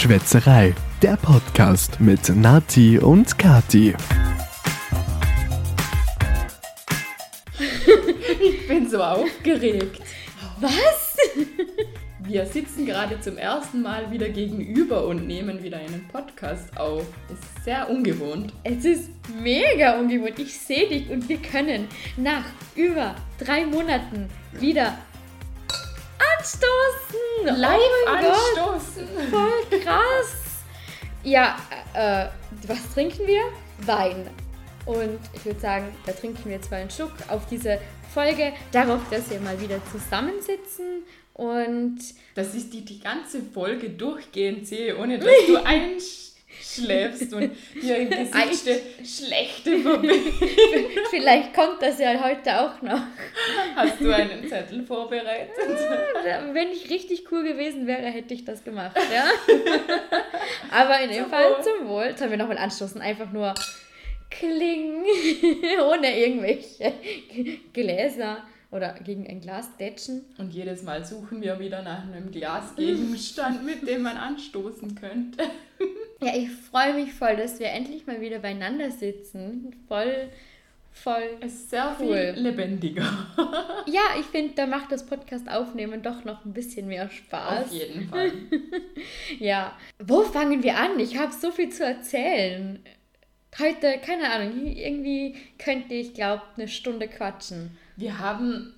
Schwätzerei, der Podcast mit Nati und Kati. Ich bin so aufgeregt. Was? Wir sitzen gerade zum ersten Mal wieder gegenüber und nehmen wieder einen Podcast auf. Ist sehr ungewohnt. Es ist mega ungewohnt. Ich sehe dich und wir können nach über drei Monaten wieder anstoßen. Live oh anstoßen. Gott, voll krass. Ja, äh, was trinken wir? Wein. Und ich würde sagen, da trinken wir jetzt mal einen Schluck auf diese Folge, darauf, dass wir mal wieder zusammensitzen und Dass ich die, die ganze Folge durchgehend sehe, ohne dass du einschläfst und hier im Gesicht schlechte Verbindung. vielleicht kommt das ja heute auch noch. Hast du einen Zettel vorbereitet? Wenn ich richtig cool gewesen wäre, hätte ich das gemacht, ja. Aber in dem Zum Fall Wohl. zum Wohl. Sollen wir nochmal anstoßen? Einfach nur kling, ohne irgendwelche Gläser oder gegen ein Glas datschen. Und jedes Mal suchen wir wieder nach einem Glasgegenstand, mit dem man anstoßen könnte. Ja, ich freue mich voll, dass wir endlich mal wieder beieinander sitzen. Voll, voll. Es ist sehr Cool. viel lebendiger. Ja, ich finde, da macht das Podcast aufnehmen doch noch ein bisschen mehr Spaß. Auf jeden Fall. Ja, wo fangen wir an? Ich habe so viel zu erzählen. Heute, keine Ahnung, irgendwie könnte ich, glaube eine Stunde quatschen. Wir haben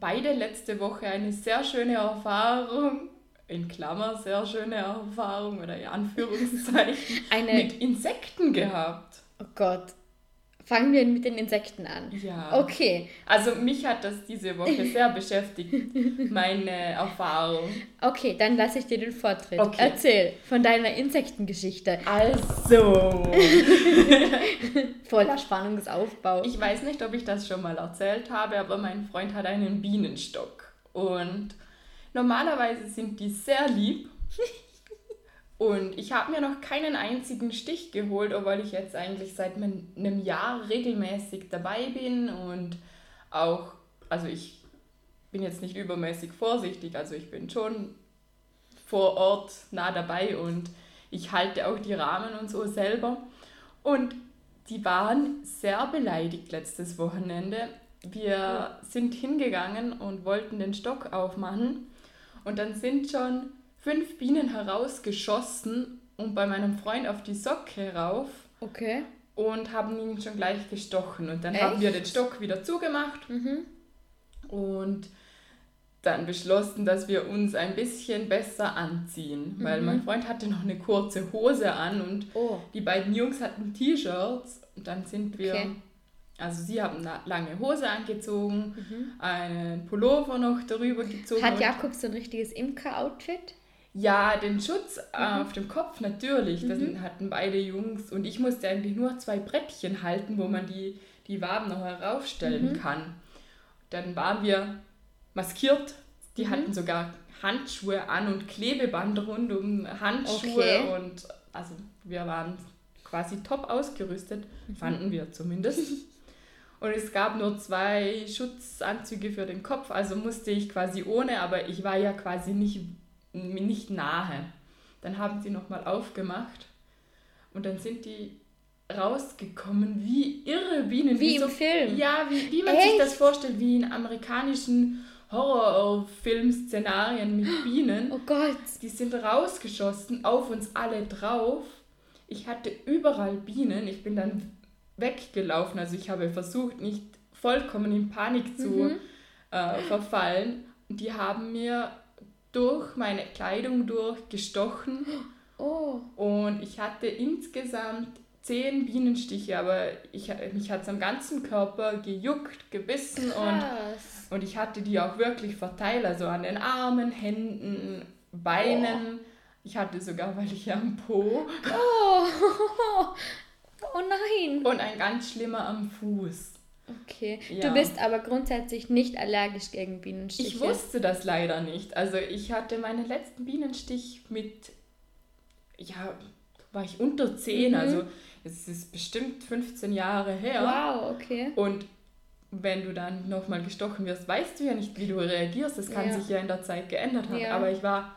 beide letzte Woche eine sehr schöne Erfahrung, in Klammer sehr schöne Erfahrung oder in Anführungszeichen, Eine- mit Insekten gehabt. Oh Gott, fangen wir mit den Insekten an. Ja. Okay, Also mich hat das diese Woche sehr beschäftigt, meine Erfahrung. okay, dann lasse ich dir den Vortritt. Okay. Erzähl von deiner Insektengeschichte. Also, Voller Spannungsaufbau. ich weiß nicht, ob ich das schon mal erzählt habe, aber mein Freund hat einen Bienenstock. Und normalerweise sind die sehr lieb. Und ich habe mir noch keinen einzigen Stich geholt, obwohl ich jetzt eigentlich seit einem Jahr regelmäßig dabei bin und auch, also ich bin jetzt nicht übermäßig vorsichtig, also ich bin schon vor Ort nah dabei und ich halte auch die Rahmen und so selber. Und die waren sehr beleidigt letztes Wochenende. Wir sind hingegangen und wollten den Stock aufmachen und dann sind schon fünf Bienen herausgeschossen und bei meinem Freund auf die Socke rauf Okay. und haben ihn schon gleich gestochen. Und dann Echt? haben wir den Stock wieder zugemacht Mhm. und dann beschlossen, dass wir uns ein bisschen besser anziehen, weil Mhm. mein Freund hatte noch eine kurze Hose an und Oh, die beiden Jungs hatten T-Shirts und dann sind wir, Okay. also sie haben eine lange Hose angezogen, Mhm. einen Pullover noch darüber gezogen. hat Jakob so ein richtiges Imker-Outfit? Ja, den Schutz äh, auf dem Kopf natürlich, das Mhm. hatten beide Jungs und ich musste eigentlich nur zwei Brettchen halten, wo man die, die Waben noch heraufstellen Mhm. kann. Dann waren wir maskiert, die Mhm. hatten sogar Handschuhe an und Klebeband rund um Handschuhe Okay. und also wir waren quasi top ausgerüstet, Mhm. fanden wir zumindest. Und es gab nur zwei Schutzanzüge für den Kopf, also musste ich quasi ohne, aber ich war ja quasi nicht, nicht nahe. Dann haben sie nochmal aufgemacht und dann sind die rausgekommen wie irre Bienen. Wie im so, Film? Ja, wie, wie man sich Echt? das vorstellt, wie in amerikanischen Horrorfilm-Szenarien mit Bienen. Oh Gott. Die sind rausgeschossen, auf uns alle drauf. Ich hatte überall Bienen. Ich bin dann weggelaufen. Also ich habe versucht, nicht vollkommen in Panik zu Mhm. äh, verfallen. Die haben mir durch meine Kleidung durchgestochen Oh. und ich hatte insgesamt zehn Bienenstiche, aber ich, mich hat es am ganzen Körper gejuckt, gebissen und Krass. und ich hatte die auch wirklich verteilt, also an den Armen, Händen, Beinen. Ich hatte sogar welche am Po Oh. Oh nein. und ein ganz schlimmer am Fuß. Okay. Ja. Du bist aber grundsätzlich nicht allergisch gegen Bienenstiche. Ich wusste das leider nicht. Also ich hatte meinen letzten Bienenstich mit, ja, war ich unter 10, Mhm. also es ist bestimmt 15 Jahre her. Wow, okay. Und wenn du dann nochmal gestochen wirst, weißt du ja nicht, wie du reagierst. Das kann Ja. sich ja in der Zeit geändert haben. Ja. Aber ich war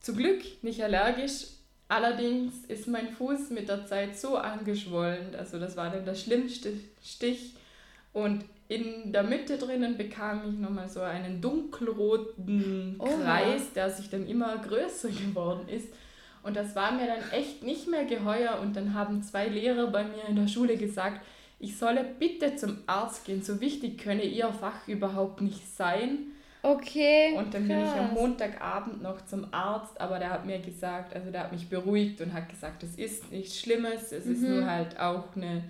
zum Glück nicht allergisch allerdings ist mein Fuß mit der Zeit so angeschwollen, also das war dann der schlimmste Stich. Und in der Mitte drinnen bekam ich nochmal so einen dunkelroten Oha. Kreis, der sich dann immer größer geworden ist. Und das war mir dann echt nicht mehr geheuer. Und dann haben zwei Lehrer bei mir in der Schule gesagt, ich solle bitte zum Arzt gehen. So wichtig könne ihr Fach überhaupt nicht sein. Okay. Und dann bin ich am krass. Montagabend noch zum Arzt, aber der hat mir gesagt, also der hat mich beruhigt und hat gesagt, es ist nichts Schlimmes, es ist Mhm. nur halt auch eine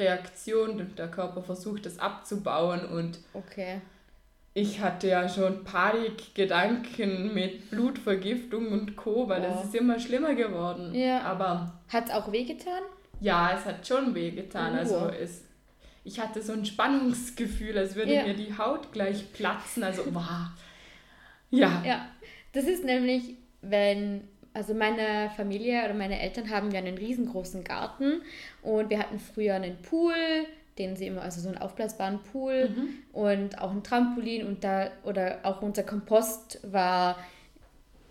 Reaktion und der Körper versucht es abzubauen und Okay. ich hatte ja schon Panikgedanken mit Blutvergiftung und Co., weil das ist immer schlimmer geworden. Ja. Aber Hat's auch wehgetan? ja, es hat schon wehgetan. Oh. Also es, ich hatte so ein Spannungsgefühl, als würde Ja. mir die Haut gleich platzen. Also, wow. Ja. Ja. Das ist nämlich, wenn, also meine Familie oder meine Eltern haben ja einen riesengroßen Garten und wir hatten früher einen Pool, den sie immer, also so einen aufblasbaren Pool und auch ein Trampolin und da, oder auch unser Kompost war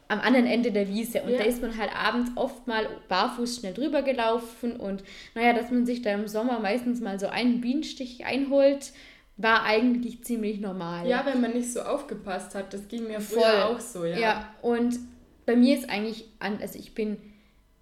am anderen Ende der Wiese und Ja. da ist man halt abends oft mal barfuß schnell drüber gelaufen und naja, dass man sich da im Sommer meistens mal so einen Bienenstich einholt, war eigentlich ziemlich normal. Ja, wenn man nicht so aufgepasst hat, das ging mir früher Voll. auch so, ja. Ja. und bei mir ist eigentlich, an, also ich bin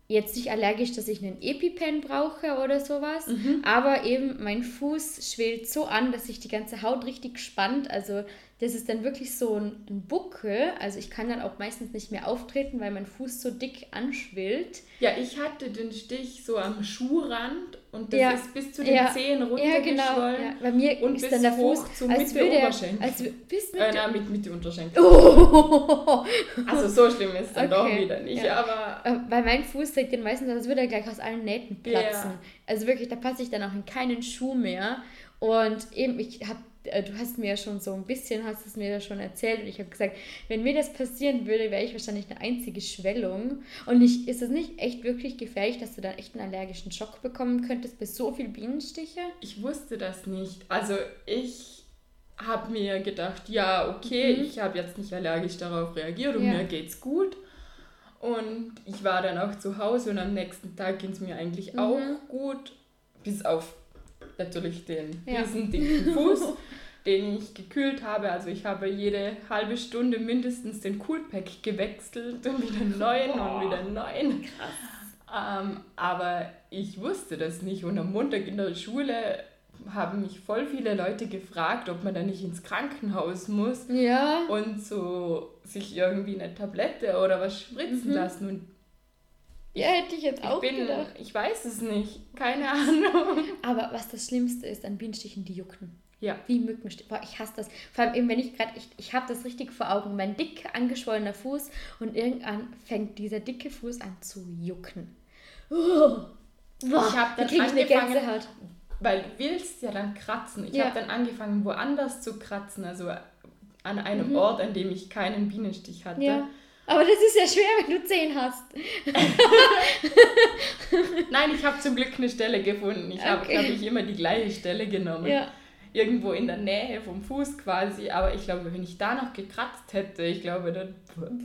jetzt nicht allergisch, dass ich einen EpiPen brauche oder sowas, Mhm. aber eben mein Fuß schwillt so an, dass sich die ganze Haut richtig spannt. Also das ist dann wirklich so ein, ein Buckel. Also ich kann dann auch meistens nicht mehr auftreten, weil mein Fuß so dick anschwillt. Ja, ich hatte den Stich so am Schuhrand und das Ja. ist bis zu den Ja. Zehen Ja, genau. runtergeschwollen. Ja. Bei mir Und ist bis dann der hoch Fuß, zum als Mitte würde er, Oberschenkel. als bis mit Äh, na, mit, mit dem Unterschenkel. Oh. Also so schlimm ist es dann doch Okay. wieder nicht, Ja. aber Äh, Weil mein Fuß trägt den meistens, als würde er gleich aus allen Nähten platzen. Also wirklich, da passe ich dann auch in keinen Schuh mehr. Und eben, ich habe, du hast mir ja schon so ein bisschen, hast es mir ja schon erzählt und ich habe gesagt, wenn mir das passieren würde, wäre ich wahrscheinlich eine einzige Schwellung. Und ich, ist es nicht echt wirklich gefährlich, dass du dann echt einen allergischen Schock bekommen könntest bei so viel Bienenstiche? ich wusste das nicht. Also ich habe mir gedacht, ja, okay, Mhm. ich habe jetzt nicht allergisch darauf reagiert und Ja. mir geht's gut. Und ich war dann auch zu Hause und am nächsten Tag ging es mir eigentlich Mhm. auch gut, bis auf natürlich den Ja. riesen dicken Fuß, den ich gekühlt habe. Also ich habe jede halbe Stunde mindestens den Coolpack gewechselt und wieder einen neuen und wieder einen neuen. Ähm, aber ich wusste das nicht und am Montag in der Schule haben mich voll viele Leute gefragt, ob man da nicht ins Krankenhaus muss Ja. und so sich irgendwie eine Tablette oder was spritzen Mhm. lassen. Und Ja, hätte ich jetzt ich auch bin, gedacht. ich weiß es nicht, keine Ahnung. Aber was das Schlimmste ist an Bienenstichen, die jucken. Ja. Wie Mückenstiche. Boah, ich hasse das. Vor allem eben, wenn ich gerade, ich, ich habe das richtig vor Augen. Mein dick angeschwollener Fuß und irgendwann fängt dieser dicke Fuß an zu jucken. Oh, boah, hab da dann ich angefangen- Gänsehaut. Weil du willst ja dann kratzen. Ich Ja. habe dann angefangen, woanders zu kratzen, also an einem Mhm. Ort, an dem ich keinen Bienenstich hatte. Ja. Aber das ist ja schwer, wenn du zehn hast. Nein, ich habe zum Glück eine Stelle gefunden. Ich habe, Okay. glaube ich, immer die gleiche Stelle genommen. Ja. Irgendwo in der Nähe vom Fuß quasi. Aber ich glaube, wenn ich da noch gekratzt hätte, ich glaube, dann,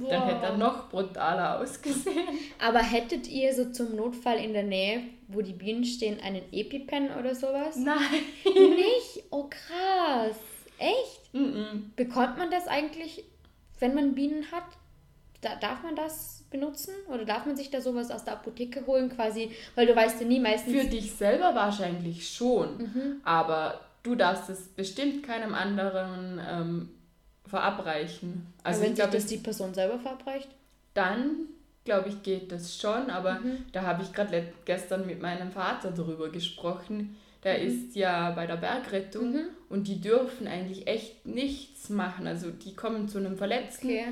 dann hätte er noch brutaler ausgesehen. Aber hättet ihr so zum Notfall in der Nähe, wo die Bienen stehen, einen EpiPen oder sowas? Nein. Nicht? Oh krass. Echt? Mhm. Bekommt man das eigentlich, wenn man Bienen hat? Da, darf man das benutzen? Oder darf man sich da sowas aus der Apotheke holen quasi? Weil du weißt ja nie meistens... Für dich selber wahrscheinlich schon. Mhm. Aber du darfst es bestimmt keinem anderen ähm, verabreichen. Also Also wenn ich sich glaube, das die Person selber verabreicht? dann glaube ich, geht das schon, aber Mhm. da habe ich gerade gestern mit meinem Vater darüber gesprochen. Der Mhm. ist ja bei der Bergrettung und die dürfen eigentlich echt nichts machen. Also die kommen zu einem Verletzten Okay.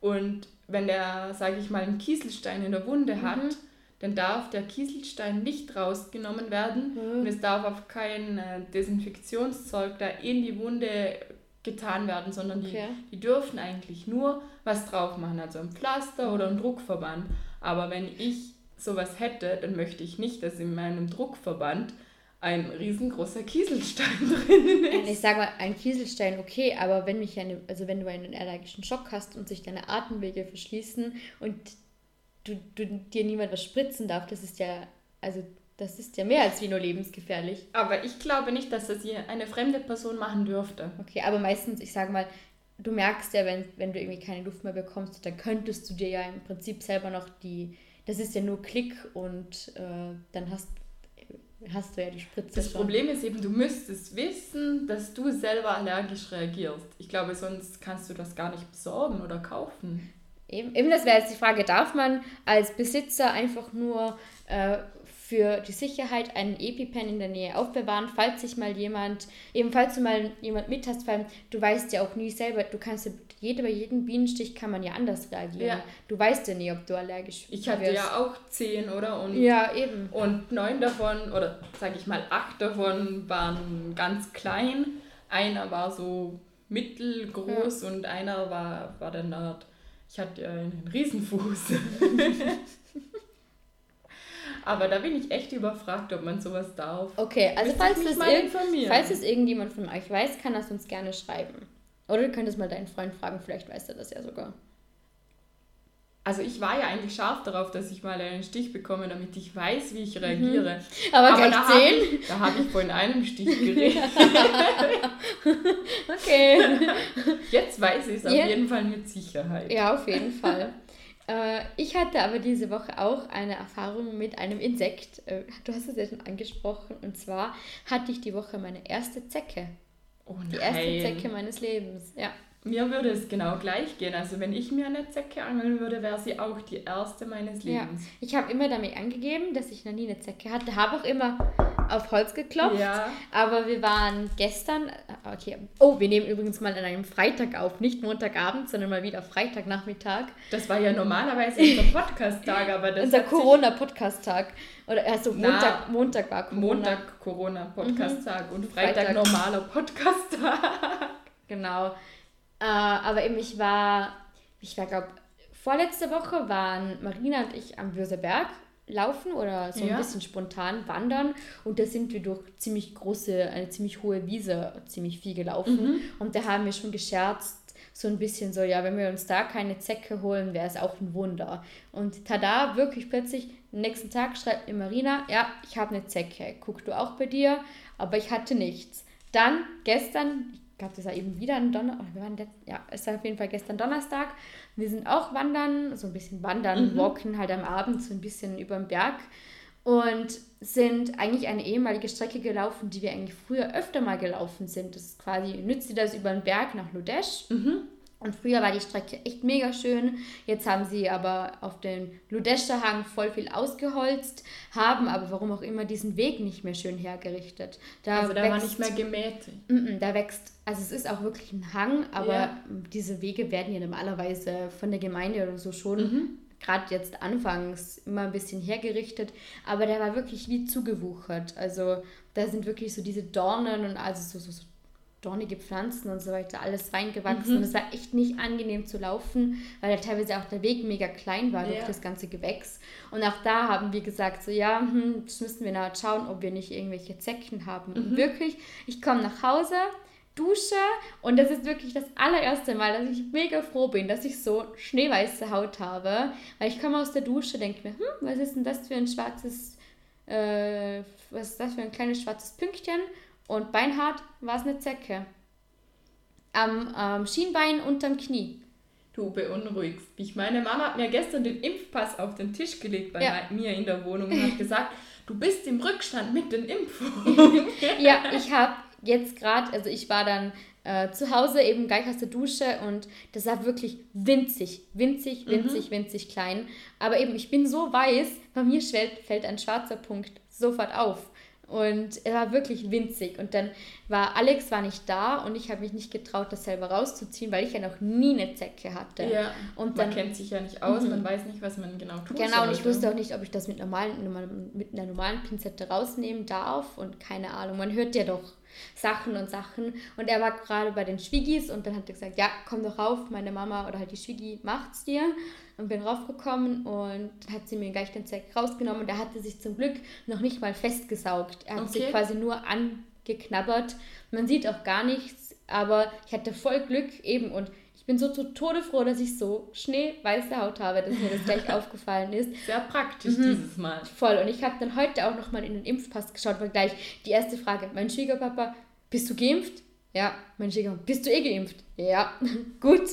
und wenn der, sage ich mal, einen Kieselstein in der Wunde hat, Mhm. dann darf der Kieselstein nicht rausgenommen werden Mhm. und es darf auf kein äh, Desinfektionszeug da in die Wunde getan werden, sondern die, Okay. die dürfen eigentlich nur was drauf machen, also ein Pflaster oder ein Druckverband. Aber wenn ich sowas hätte, dann möchte ich nicht, dass in meinem Druckverband ein riesengroßer Kieselstein drinnen ist. Ich sage mal, ein Kieselstein okay, aber wenn mich eine, also wenn du einen allergischen Schock hast und sich deine Atemwege verschließen und du, du dir niemand was spritzen darf, das ist ja, also das ist ja mehr als wie nur lebensgefährlich. Aber ich glaube nicht, dass das hier eine fremde Person machen dürfte. Okay, aber meistens, ich sage mal, du merkst ja, wenn, wenn du irgendwie keine Luft mehr bekommst, dann könntest du dir ja im Prinzip selber noch die, das ist ja nur Klick und äh, dann hast, hast du ja die Spritze. Das schon. Problem ist eben, du müsstest wissen, dass du selber allergisch reagierst. Ich glaube, sonst kannst du das gar nicht besorgen oder kaufen. Eben, eben das wäre jetzt die Frage, darf man als Besitzer einfach nur äh, für die Sicherheit einen EpiPen in der Nähe aufbewahren, falls sich mal jemand, eben falls du mal jemand mit hast, weil du weißt ja auch nie selber, du kannst ja, jede, bei jedem Bienenstich kann man ja anders reagieren. Ja. Du weißt ja nie, ob du allergisch bist. Ich hatte wirst. ja auch zehn, oder? Und, ja, eben. Und neun davon, oder sage ich mal acht davon, waren ganz klein. Einer war so mittelgroß ja. und einer war, war dann Art, ich hatte einen Riesenfuß. Aber da bin ich echt überfragt, ob man sowas darf. Okay, also falls es, falls es irgendjemand von euch weiß, kann das uns gerne schreiben. Oder du könntest mal deinen Freund fragen, vielleicht weiß er das ja sogar. Also ich war ja eigentlich scharf darauf, dass ich mal einen Stich bekomme, damit ich weiß, wie ich reagiere. Mhm. Aber, Aber da habe ich, hab ich von einem Stich geredet. okay. Jetzt weiß ich es auf yeah. jeden Fall mit Sicherheit. Ja, auf jeden Fall. Äh, ich hatte aber diese Woche auch eine Erfahrung mit einem Insekt. Äh, du hast es ja schon angesprochen. Und zwar hatte ich die Woche meine erste Zecke. Oh nein. Die erste Zecke meines Lebens, ja. Mir würde es genau gleich gehen. Also wenn ich mir eine Zecke angeln würde, wäre sie auch die erste meines Lebens. Ja. Ich habe immer damit angegeben, dass ich noch nie eine Zecke hatte. Habe auch immer auf Holz geklopft. Ja. Aber wir waren gestern, okay, oh, wir nehmen übrigens mal an einem Freitag auf, nicht Montagabend, sondern mal wieder Freitagnachmittag. Das war ja normalerweise unser Podcast-Tag, aber das Unser Corona-Podcast-Tag. Oder also Montag, Na, Montag war Corona. Montag Corona-Podcast-Tag mhm. und Freitag, Freitag normaler Podcast-Tag. Genau. Äh, aber eben, ich war, ich war, glaube vorletzte Woche waren Marina und ich am Würseberg laufen oder so ja. ein bisschen spontan wandern und da sind wir durch ziemlich große, eine ziemlich hohe Wiese ziemlich viel gelaufen mhm. und da haben wir schon gescherzt, so ein bisschen so, ja, wenn wir uns da keine Zecke holen, wäre es auch ein Wunder. Und tada, wirklich plötzlich, nächsten Tag schreibt mir Marina, ja, ich habe eine Zecke, guck du auch bei dir, aber ich hatte nichts. Dann gestern, glaube, das war eben wieder ein Donnerstag, wir waren letzt, ja, es war auf jeden Fall gestern Donnerstag. Wir sind auch wandern, so ein bisschen wandern, mhm. walken halt am Abend so ein bisschen über den Berg und sind eigentlich eine ehemalige Strecke gelaufen, die wir eigentlich früher öfter mal gelaufen sind. Das ist quasi, nützt das über den Berg nach Ludesch. Mhm. Und früher war die Strecke echt mega schön. Jetzt haben sie aber auf den Ludescher Hang voll viel ausgeholzt, haben aber warum auch immer diesen Weg nicht mehr schön hergerichtet. Da also da wächst, war nicht mehr gemäht. M da wächst, also es ist auch wirklich ein Hang, aber ja. diese Wege werden ja normalerweise von der Gemeinde oder so schon mhm. gerade jetzt anfangs immer ein bisschen hergerichtet, aber der war wirklich wie zugewuchert. Also da sind wirklich so diese Dornen und also so, so, so dornige Pflanzen und so weiter, alles reingewachsen. Mhm. Und es war echt nicht angenehm zu laufen, weil da teilweise auch der Weg mega klein war ja. durch das ganze Gewächs. Und auch da haben wir gesagt, so ja, hm, das müssten wir nachher schauen, ob wir nicht irgendwelche Zecken haben. Mhm. Und wirklich, ich komme nach Hause, dusche und das ist wirklich das allererste Mal, dass ich mega froh bin, dass ich so schneeweiße Haut habe. Weil ich komme aus der Dusche, denke mir, hm, was ist denn das für ein schwarzes, äh, was ist das für ein kleines schwarzes Pünktchen? Und beinhart war es eine Zecke. Am ähm, Schienbein unterm Knie. Du beunruhigst mich. Meine Mama hat mir gestern den Impfpass auf den Tisch gelegt bei ja. mir in der Wohnung und hat gesagt, du bist im Rückstand mit den Impfungen. ja, ich habe jetzt gerade, also ich war dann äh, zu Hause eben gleich aus der Dusche und das war wirklich winzig, winzig, winzig, mhm. winzig klein. Aber eben, ich bin so weiß, bei mir fällt ein schwarzer Punkt sofort auf. Und er war wirklich winzig. Und dann war Alex war nicht da und ich habe mich nicht getraut, das selber rauszuziehen, weil ich ja noch nie eine Zecke hatte. Ja, und dann, man kennt sich ja nicht aus, mhm. man weiß nicht, was man genau tut. Genau, und ich wusste auch nicht, ob ich das mit, normalen, mit einer normalen Pinzette rausnehmen darf und keine Ahnung. Man hört ja doch Sachen und Sachen. Und er war gerade bei den Schwiegis und dann hat er gesagt, ja, komm doch rauf, meine Mama oder halt die Schwiegi macht's dir. Und bin raufgekommen und hat sie mir gleich den Zeck rausgenommen und er hatte sich zum Glück noch nicht mal festgesaugt. Er hat okay. sich quasi nur angeknabbert. Man sieht auch gar nichts, aber ich hatte voll Glück eben und bin so zu Tode froh, dass ich so schneeweiße Haut habe, dass mir das gleich aufgefallen ist. Sehr praktisch mhm. dieses Mal. Voll. Und ich habe dann heute auch nochmal in den Impfpass geschaut, weil gleich die erste Frage, mein Schwiegerpapa, bist du geimpft? Ja. Mein Schwiegerpapa, bist du eh geimpft? Ja. Gut.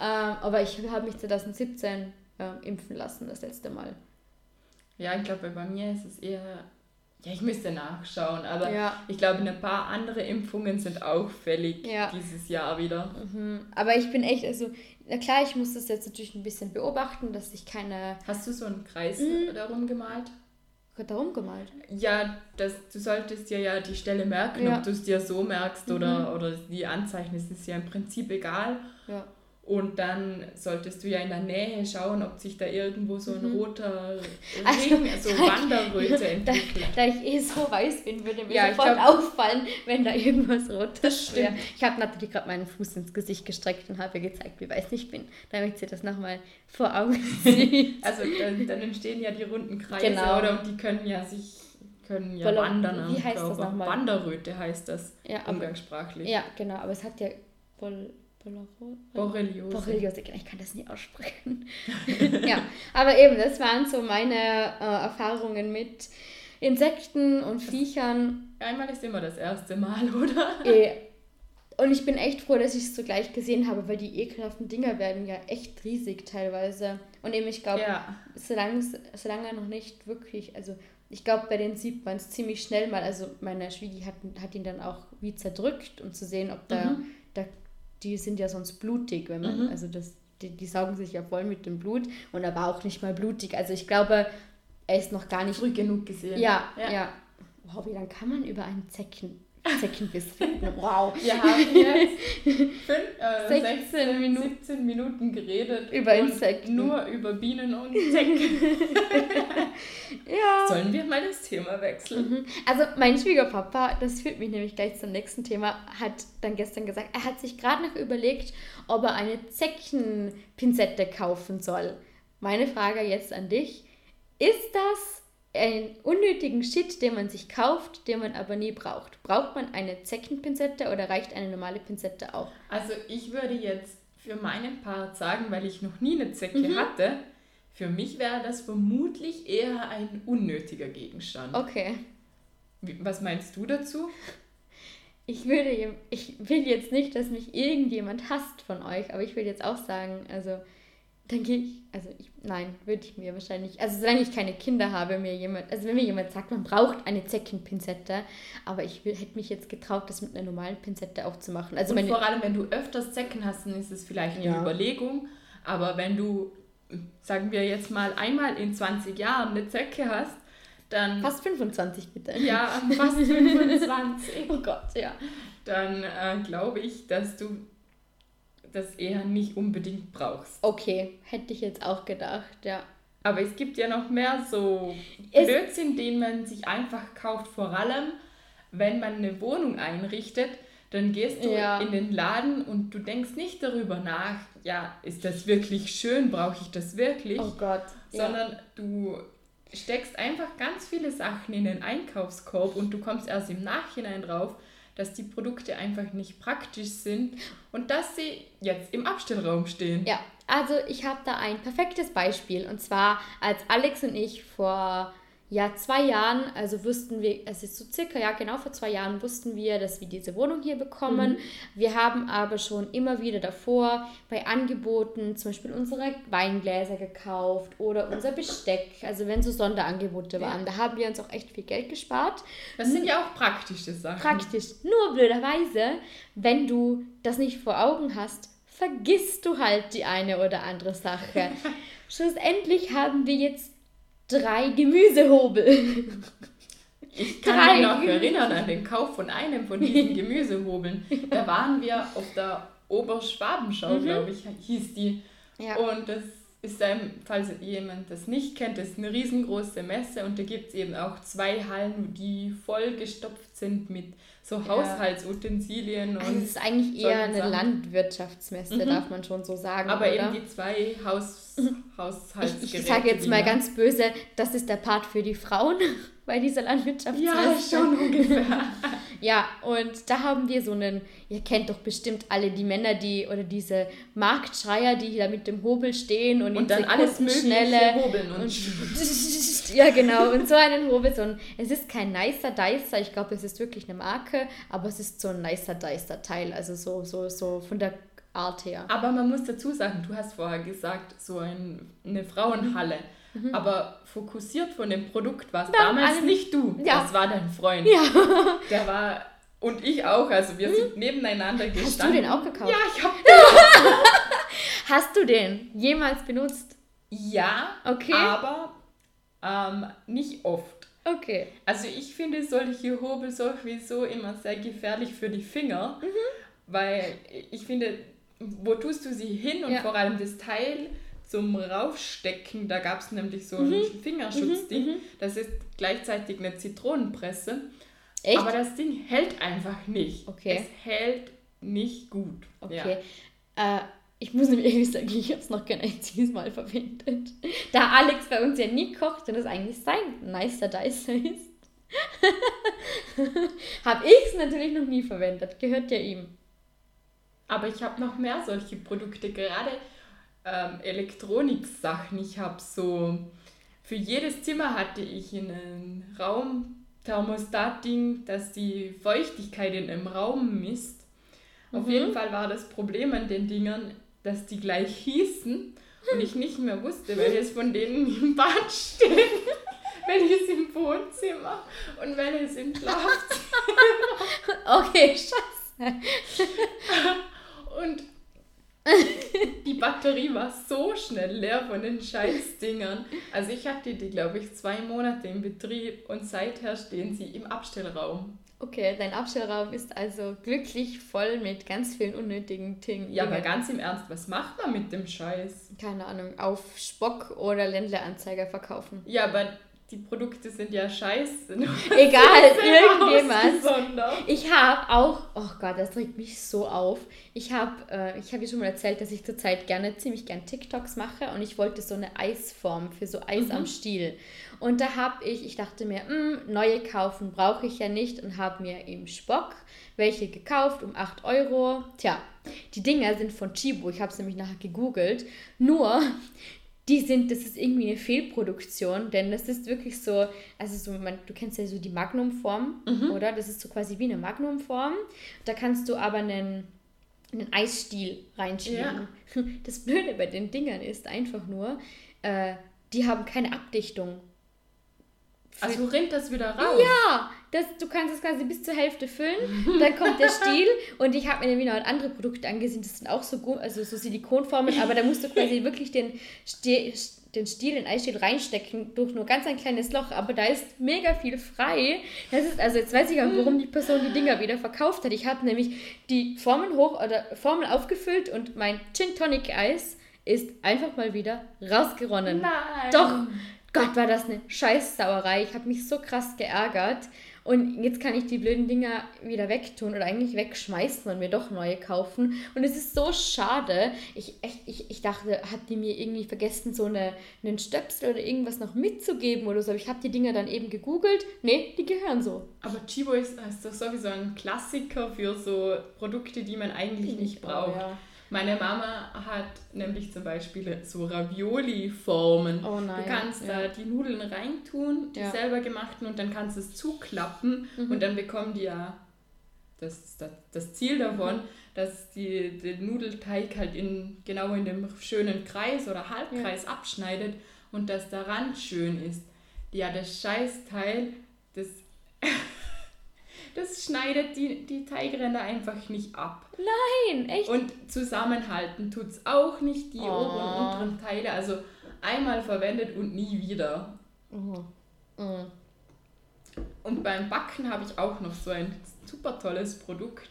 Ähm, aber ich habe mich 2017 äh, impfen lassen, das letzte Mal. Ja, ich glaube, bei mir ist es eher ja, ich müsste nachschauen, aber ja. ich glaube, ein paar andere Impfungen sind auch fällig ja. dieses Jahr wieder. Mhm. Aber ich bin echt, also, na klar, ich muss das jetzt natürlich ein bisschen beobachten, dass ich keine. Hast du so einen Kreis mhm. darum gemalt? Darum gemalt? Ja, das, du solltest dir ja die Stelle merken, ja. ob du es dir so merkst mhm. oder, oder die anzeichnest, ist ja im Prinzip egal. Ja. Und dann solltest du ja in der Nähe schauen, ob sich da irgendwo so ein mhm. roter Ring, also, so Wanderröte entwickelt. Da, da, ich eh so weiß bin, würde mir ja, sofort glaub, auffallen, wenn da irgendwas rotes wäre. Ich habe natürlich gerade meinen Fuß ins Gesicht gestreckt und habe ihr gezeigt, wie weiß ich bin, damit sie das nochmal vor Augen sieht. also dann, dann, entstehen ja die runden Kreise, genau. oder? Und die können ja sich können ja Voll, wandern. Wie heißt Körper. das nochmal? Wanderröte heißt das ja, umgangssprachlich. Ja, genau, aber es hat ja voll Borreliose. Borreliose, ich kann das nie aussprechen. ja, aber eben, das waren so meine äh, Erfahrungen mit Insekten und Viechern. Einmal ist immer das erste Mal, oder? E und ich bin echt froh, dass ich es so gleich gesehen habe, weil die ekelhaften Dinger werden ja echt riesig teilweise. Und eben, ich glaube, ja. solange, solange noch nicht wirklich, also ich glaube, bei denen sieht man es ziemlich schnell mal. Also meine Schwiegi hat, hat ihn dann auch wie zerdrückt, um zu sehen, ob da, mhm. da die sind ja sonst blutig, wenn man, mhm. also das, die, die saugen sich ja voll mit dem Blut und er war auch nicht mal blutig. Also ich glaube, er ist noch gar nicht früh genug gesehen. Ja, ja. ja. Wow, wie lange kann man über einen Zecken Zeckenbiss finden. Wow. Wir haben jetzt fünf, äh, 16, 16 Minuten. 17 Minuten geredet. Über Insekten. Nur über Bienen und Zecken. ja. Sollen wir mal das Thema wechseln? Mhm. Also mein Schwiegerpapa, das führt mich nämlich gleich zum nächsten Thema, hat dann gestern gesagt, er hat sich gerade noch überlegt, ob er eine Zeckenpinzette kaufen soll. Meine Frage jetzt an dich. Ist das einen unnötigen Shit, den man sich kauft, den man aber nie braucht. Braucht man eine Zeckenpinzette oder reicht eine normale Pinzette auch? Also ich würde jetzt für meinen Part sagen, weil ich noch nie eine Zecke mhm. hatte, für mich wäre das vermutlich eher ein unnötiger Gegenstand. Okay. Was meinst du dazu? Ich würde, ich will jetzt nicht, dass mich irgendjemand hasst von euch, aber ich will jetzt auch sagen, also denke ich, also ich, nein, würde ich mir wahrscheinlich, also solange ich keine Kinder habe, mir jemand, also wenn mir jemand sagt, man braucht eine Zeckenpinzette, aber ich will, hätte mich jetzt getraut, das mit einer normalen Pinzette auch zu machen. Also Und vor allem, wenn du öfters Zecken hast, dann ist es vielleicht eine ja. Überlegung, aber wenn du, sagen wir jetzt mal, einmal in 20 Jahren eine Zecke hast, dann... Fast 25 bitte. Ja, fast 25. oh Gott, ja. Dann äh, glaube ich, dass du das eher nicht unbedingt brauchst. Okay, hätte ich jetzt auch gedacht, ja. Aber es gibt ja noch mehr so Blödsinn, den man sich einfach kauft, vor allem wenn man eine Wohnung einrichtet, dann gehst du ja. in den Laden und du denkst nicht darüber nach, ja, ist das wirklich schön, brauche ich das wirklich? Oh Gott. Sondern ja. du steckst einfach ganz viele Sachen in den Einkaufskorb und du kommst erst im Nachhinein drauf, dass die Produkte einfach nicht praktisch sind und dass sie jetzt im Abstellraum stehen. Ja, also ich habe da ein perfektes Beispiel und zwar als Alex und ich vor ja, zwei Jahren, also wussten wir, es ist so circa, ja genau vor zwei Jahren wussten wir, dass wir diese Wohnung hier bekommen. Mhm. Wir haben aber schon immer wieder davor bei Angeboten zum Beispiel unsere Weingläser gekauft oder unser Besteck, also wenn so Sonderangebote waren. Ja. Da haben wir uns auch echt viel Geld gespart. Das sind ja auch praktische Sachen. Praktisch. Nur blöderweise, wenn du das nicht vor Augen hast, vergisst du halt die eine oder andere Sache. Schlussendlich haben wir jetzt drei Gemüsehobel. Ich kann drei mich noch erinnern an den Kauf von einem von diesen Gemüsehobeln. Da waren wir auf der Oberschwabenschau, mhm. glaube ich, hieß die. Ja. Und das ist ein, falls jemand das nicht kennt, das ist eine riesengroße Messe und da gibt es eben auch zwei Hallen, die vollgestopft sind mit so ja. Haushaltsutensilien. Also es ist eigentlich eher eine Landwirtschaftsmesse, mhm. darf man schon so sagen. Aber oder? eben die zwei Haus, mhm. Haushaltsgeräte. Ich, ich sage jetzt mal ganz böse, das ist der Part für die Frauen bei dieser Landwirtschaftsmesse. Ja, schon ungefähr. Ja, und da haben wir so einen, ihr kennt doch bestimmt alle die Männer, die oder diese Marktschreier, die da mit dem Hobel stehen und, Und dann alles schnelle hobeln und, und ja genau und so einen Hobel so ein, es ist kein nicer Dicer ich glaube es ist wirklich eine Marke aber es ist so ein nicer Dicer Teil also so so so von der Art her Aber man muss dazu sagen, du hast vorher gesagt, so ein, eine Frauenhalle. Aber fokussiert von dem Produkt warst Ja, damals alle- nicht du. Ja. Das war dein Freund. ja Der war. Und ich auch. Also wir sind nebeneinander gestanden. Hast du den auch gekauft? Ja, ich hab hast du den jemals benutzt Ja, Okay. aber ähm, nicht oft. okay Also ich finde solche Hobel sowieso immer sehr gefährlich für die Finger, Mhm. weil ich finde, wo tust du sie hin und Ja. vor allem das Teil zum Raufstecken, da gab es nämlich so Mhm. ein Fingerschutzding, das ist gleichzeitig eine Zitronenpresse, echt aber das Ding hält einfach nicht. Okay. Es hält nicht gut. Okay. Äh, ich muss nämlich ehrlich sagen, ich habe es noch kein einziges Mal verwendet. Da Alex bei uns ja nie kocht und es eigentlich sein nicer Dicer ist, habe ich es natürlich noch nie verwendet. Gehört ja ihm. Aber ich habe noch mehr solche Produkte, gerade ähm, Elektronik-Sachen. Ich habe so, für jedes Zimmer hatte ich einen Raumthermostat-Ding, das die Feuchtigkeit in einem Raum misst. Auf Mhm. jeden Fall war das Problem an den Dingern, dass die gleich hießen und ich nicht mehr wusste, welches von denen im Bad steht, welches im Wohnzimmer und welches im Schlafzimmer. Okay, scheiße. Und die Batterie war so schnell leer von den Scheißdingern. Also ich hatte die, glaube ich, zwei Monate im Betrieb und seither stehen sie im Abstellraum. Okay, dein Abstellraum ist also glücklich voll mit ganz vielen unnötigen Dingen. Ja, aber ganz im Ernst, was macht man mit dem Scheiß? Keine Ahnung, auf Spock oder Ländleranzeiger verkaufen. Ja, aber die Produkte sind ja scheiße. Egal, irgendjemand. Ich habe auch, oh Gott, das regt mich so auf. Ich habe, äh, ich habe schon mal erzählt, dass ich zurzeit gerne, ziemlich gern TikToks mache und ich wollte so eine Eisform für so Eis am Stiel. Und da habe ich, ich dachte mir, "Hm, neue kaufen brauche ich ja nicht und habe mir im Spock welche gekauft um 8 Euro. Tja, die Dinger sind von Chibo, ich habe es nämlich nachher gegoogelt. Nur, die sind, das ist irgendwie eine Fehlproduktion, denn das ist wirklich so, also so, man, du kennst ja so die Magnumform, oder? Das ist so quasi wie eine Magnumform. Da kannst du aber einen, einen Eisstiel reinschieben. Das Blöde bei den Dingern ist einfach nur, äh, die haben keine Abdichtung. Also rinnt das wieder raus. Ja, das, du kannst es quasi bis zur Hälfte füllen, dann kommt der Stiel und ich habe mir nämlich noch andere Produkte angesehen, das sind auch so, also so Silikonformen, aber da musst du quasi wirklich den, Ste den Stiel, den Eisstiel reinstecken durch nur ganz ein kleines Loch, aber da ist mega viel frei. Das ist, also jetzt weiß ich auch, warum die Person die Dinger wieder verkauft hat. Ich habe nämlich die Formen hoch oder Formel aufgefüllt und mein Gin Tonic Eis ist einfach mal wieder rausgeronnen. Nein. Doch, Gott, war das eine Scheißsauerei. Ich habe mich so krass geärgert. Und jetzt kann ich die blöden Dinger wieder wegtun oder eigentlich wegschmeißen und mir doch neue kaufen. Und es ist so schade. Ich, echt, ich, ich dachte, hat die mir irgendwie vergessen, so eine, einen Stöpsel oder irgendwas noch mitzugeben oder so. Aber ich habe die Dinger dann eben gegoogelt. Nee, die gehören so. Aber Chibo ist, ist doch sowieso ein Klassiker für so Produkte, die man eigentlich nicht braucht. Oh, ja. Meine Mama hat nämlich zum Beispiel so Ravioli-Formen. Oh Du kannst ja. da die Nudeln reintun, die Ja. selber gemachten, und dann kannst du es zuklappen Mhm. und dann bekommen die ja das, das, das Ziel davon, Mhm. dass die, den Nudelteig halt in, genau in dem schönen Kreis oder Halbkreis abschneidet und dass der Rand schön ist. Ja, das Scheißteil, das, das schneidet die, die Teigränder einfach nicht ab. Nein, echt? Und zusammenhalten tut es auch nicht, die Oh. oberen und unteren Teile. Also einmal verwendet und nie wieder. Mhm. Mhm. Und beim Backen habe ich auch noch so ein super tolles Produkt.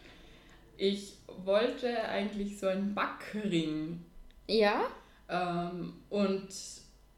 Ich wollte eigentlich so einen Backring. Ja? Ähm, und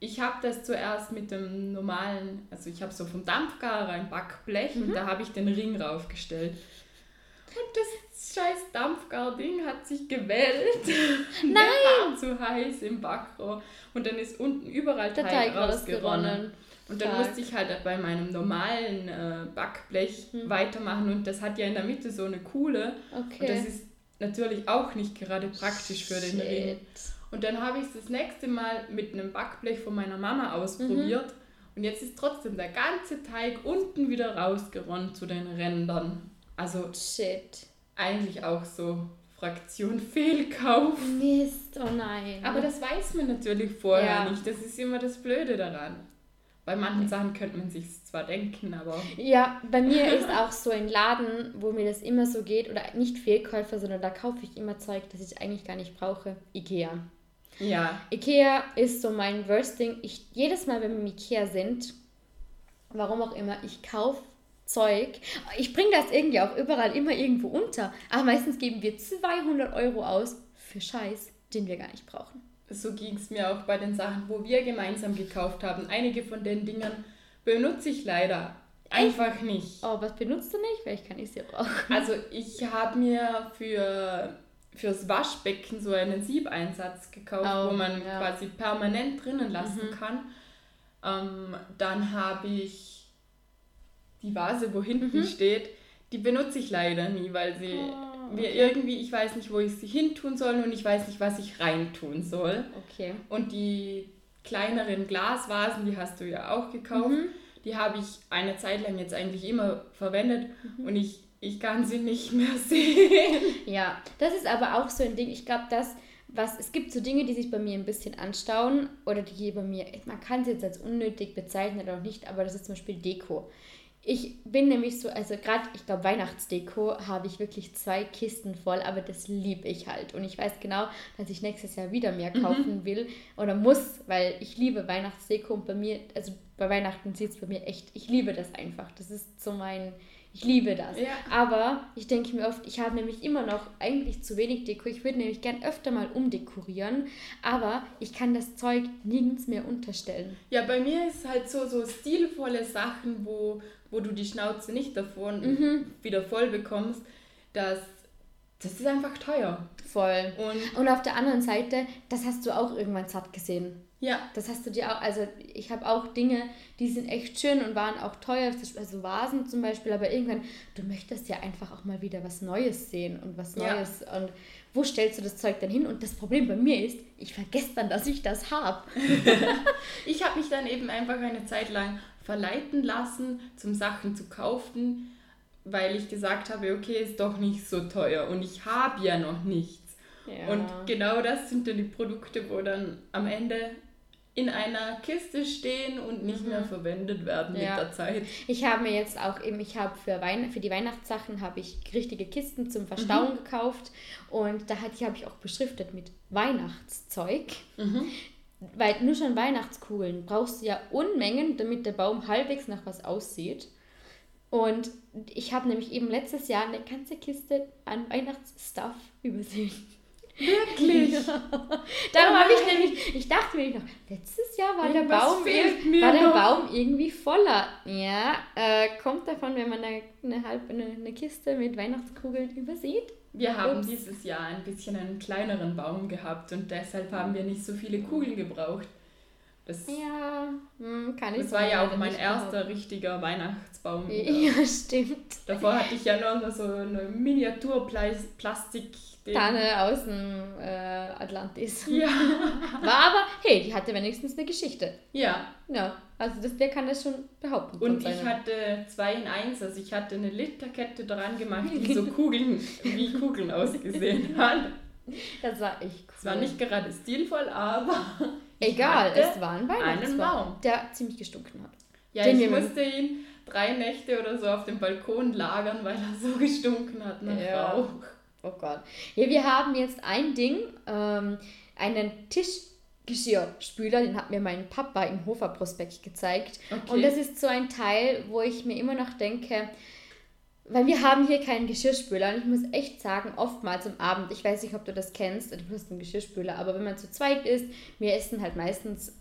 ich habe das zuerst mit dem normalen, also ich habe so vom Dampfgarer ein Backblech und da habe ich den Ring raufgestellt. Und das scheiß Dampfgar-Ding hat sich gewellt. Nein! Der war zu heiß im Backrohr. Und dann ist unten überall Der Teig, Teig rausgeronnen. Und dann Stark. musste ich halt bei meinem normalen äh, Backblech Hm. weitermachen und das hat ja in der Mitte so eine Kuhle. Okay. Und das ist natürlich auch nicht gerade praktisch für den Ring. Und dann habe ich es das nächste Mal mit einem Backblech von meiner Mama ausprobiert. Mhm. Und jetzt ist trotzdem der ganze Teig unten wieder rausgeronnt zu den Rändern. Also Shit. eigentlich auch so Fraktion Fehlkauf. Mist, oh nein. Aber das weiß man natürlich vorher Ja. nicht. Das ist immer das Blöde daran. Bei manchen Sachen könnte man sich zwar denken, aber Ja, bei mir ist auch so ein Laden, wo mir das immer so geht, oder nicht Fehlkäufer, sondern da kaufe ich immer Zeug, das ich eigentlich gar nicht brauche. Ikea. Ja, Ikea ist so mein Worst Ding. Ich, jedes Mal, wenn wir im Ikea sind, warum auch immer, ich kaufe Zeug. Ich bringe das irgendwie auch überall immer irgendwo unter. Aber meistens geben wir 200 Euro aus für Scheiß, den wir gar nicht brauchen. so ging es mir auch bei den Sachen, wo wir gemeinsam gekauft haben. Einige von den Dingern benutze ich leider einfach nicht. Oh, was benutzt du nicht? Vielleicht kann ich sie brauchen. Also ich habe mir für fürs Waschbecken so einen Siebeinsatz gekauft, Oh, wo man ja. quasi permanent drinnen lassen Mhm. kann. Ähm, dann habe ich die Vase, wo hinten Mhm. steht, die benutze ich leider nie, weil sie Oh, mir irgendwie, ich weiß nicht, wo ich sie hin tun soll und ich weiß nicht, was ich reintun soll. Okay. Und die kleineren Glasvasen, die hast du ja auch gekauft, Mhm. die habe ich eine Zeit lang jetzt eigentlich immer verwendet Mhm. und ich, ich kann sie nicht mehr sehen. Ja, das ist aber auch so ein Ding. Ich glaube, das, was es gibt so Dinge, die sich bei mir ein bisschen anstauen oder die bei mir, man kann es jetzt als unnötig bezeichnen oder auch nicht, aber das ist zum Beispiel Deko. Ich bin nämlich so, also gerade, ich glaube, Weihnachtsdeko habe ich wirklich zwei Kisten voll, aber das liebe ich halt. Und ich weiß genau, dass ich nächstes Jahr wieder mehr kaufen will oder muss, weil ich liebe Weihnachtsdeko und bei mir, also bei Weihnachten sieht es bei mir echt, ich liebe das einfach. Das ist so mein, ich liebe das. Ja. Aber ich denke mir oft, ich habe nämlich immer noch eigentlich zu wenig Deko. Ich würde nämlich gern öfter mal umdekorieren, aber ich kann das Zeug nirgends mehr unterstellen. Ja, bei mir ist halt so, so stilvolle Sachen, wo, wo du die Schnauze nicht davon Mhm. wieder voll bekommst, das, das ist einfach teuer. Voll. Und Und auf der anderen Seite, das hast du auch irgendwann satt gesehen. Ja, Das hast du dir auch, also ich habe auch Dinge, die sind echt schön und waren auch teuer, also Vasen zum Beispiel, aber irgendwann, du möchtest ja einfach auch mal wieder was Neues sehen und was Ja. Neues. Und wo stellst du das Zeug dann hin? Und das Problem bei mir ist, ich vergesse dann, dass ich das habe. ich habe mich dann eben einfach eine Zeit lang verleiten lassen, zum Sachen zu kaufen, weil ich gesagt habe, okay, ist doch nicht so teuer und ich habe ja noch nichts. Und genau das sind dann die Produkte, wo dann am Ende in einer Kiste stehen und nicht mehr verwendet werden Mhm. Ja. mit der Zeit. Ich habe mir jetzt auch eben, ich habe für, Wein für die Weihnachtssachen habe ich richtige Kisten zum Verstauen gekauft und da hatte ich, habe ich auch beschriftet mit Weihnachtszeug. Weil nur schon Weihnachtskugeln brauchst du ja Unmengen, damit der Baum halbwegs nach was aussieht. Und ich habe nämlich eben letztes Jahr eine ganze Kiste an Weihnachtsstuff übersehen. Wirklich? Darum habe ich nämlich, ich dachte mir noch, letztes Jahr war der Baum, mir war der. Baum irgendwie voller. Ja, äh, kommt davon, wenn man eine, eine halbe eine, eine Kiste mit Weihnachtskugeln übersieht. Wir haben Ups. dieses Jahr ein bisschen einen kleineren Baum gehabt und deshalb haben wir nicht so viele Kugeln gebraucht. Das, Ja, hm, kann ich das war ja auch mein erster richtiger Weihnachtsbaum. behaupten. Ja, stimmt. Davor hatte ich ja nur so eine Miniaturplastik. Tanne aus dem äh, Atlantis. Ja. War aber, hey, die hatte wenigstens eine Geschichte. ja. Ja, also das, wer kann das schon behaupten? Und ich hatte zwei in eins, also ich hatte eine Literkette dran gemacht, die so Kugeln, wie Kugeln ausgesehen hat. Das war echt cool. Es war nicht gerade stilvoll, aber Egal, es war ein Weihnachtsbaum, Baum. der ziemlich gestunken hat. Ja, Den ich musste ihn drei Nächte oder so auf dem Balkon lagern, weil er so gestunken hat nach Ja. Rauch. Oh Gott. Ja, wir haben jetzt ein Ding, ähm, einen Tischgeschirrspüler, den hat mir mein Papa im Hofer Prospekt gezeigt. Okay. Und das ist so ein Teil, wo ich mir immer noch denke, weil wir haben hier keinen Geschirrspüler und ich muss echt sagen, oftmals am Abend, ich weiß nicht, ob du das kennst, du hast einen Geschirrspüler, aber wenn man zu zweit ist, wir essen halt meistens,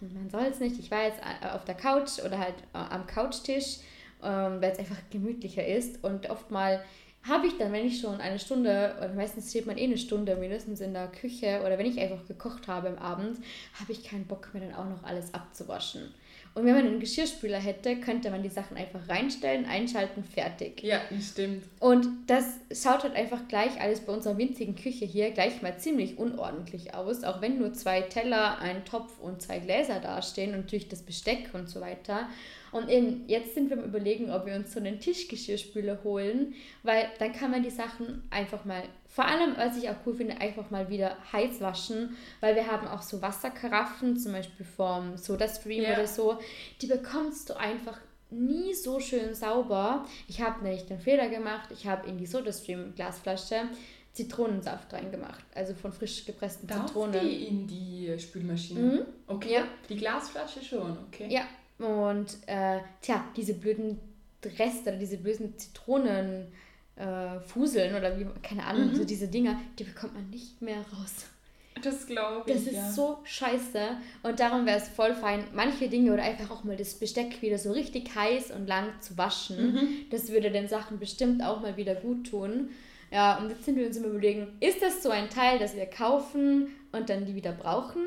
man soll es nicht, ich war jetzt äh, auf der Couch oder halt äh, am Couchtisch, ähm, weil es einfach gemütlicher ist und oftmal habe ich dann, wenn ich schon eine Stunde, oder meistens steht man eh eine Stunde mindestens in der Küche, oder wenn ich einfach gekocht habe am Abend, habe ich keinen Bock mehr dann auch noch alles abzuwaschen. Und wenn man einen Geschirrspüler hätte, könnte man die Sachen einfach reinstellen, einschalten, fertig. Ja, stimmt. Und das schaut halt einfach gleich alles bei unserer winzigen Küche hier gleich mal ziemlich unordentlich aus, auch wenn nur zwei Teller, ein Topf und zwei Gläser dastehen und natürlich das Besteck und so weiter. Und eben jetzt sind wir am überlegen, ob wir uns so einen Tischgeschirrspüler holen, weil dann kann man die Sachen einfach mal, vor allem, was ich auch cool finde, einfach mal wieder heiß waschen, weil wir haben auch so Wasserkaraffen, zum Beispiel vom SodaStream Ja. oder so, die bekommst du einfach nie so schön sauber. Ich habe nämlich den Fehler gemacht, ich habe in die SodaStream Glasflasche Zitronensaft reingemacht, also von frisch gepressten Darf Zitronen. die in die Spülmaschine? Mhm. Okay. Ja. Die Glasflasche schon, okay. Ja, und äh, tja, diese blöden Reste oder diese bösen Zitronen äh, Fuseln oder wie, keine Ahnung, Mhm. so diese Dinger, die bekommt man nicht mehr raus. Das glaube ich. Das ist ja. so scheiße und darum wäre es voll fein, manche Dinge oder einfach auch mal das Besteck wieder so richtig heiß und lang zu waschen. Mhm. Das würde den Sachen bestimmt auch mal wieder gut tun. Ja, und jetzt sind wir uns im Überlegen, ist das so ein Teil, das wir kaufen und dann die wieder brauchen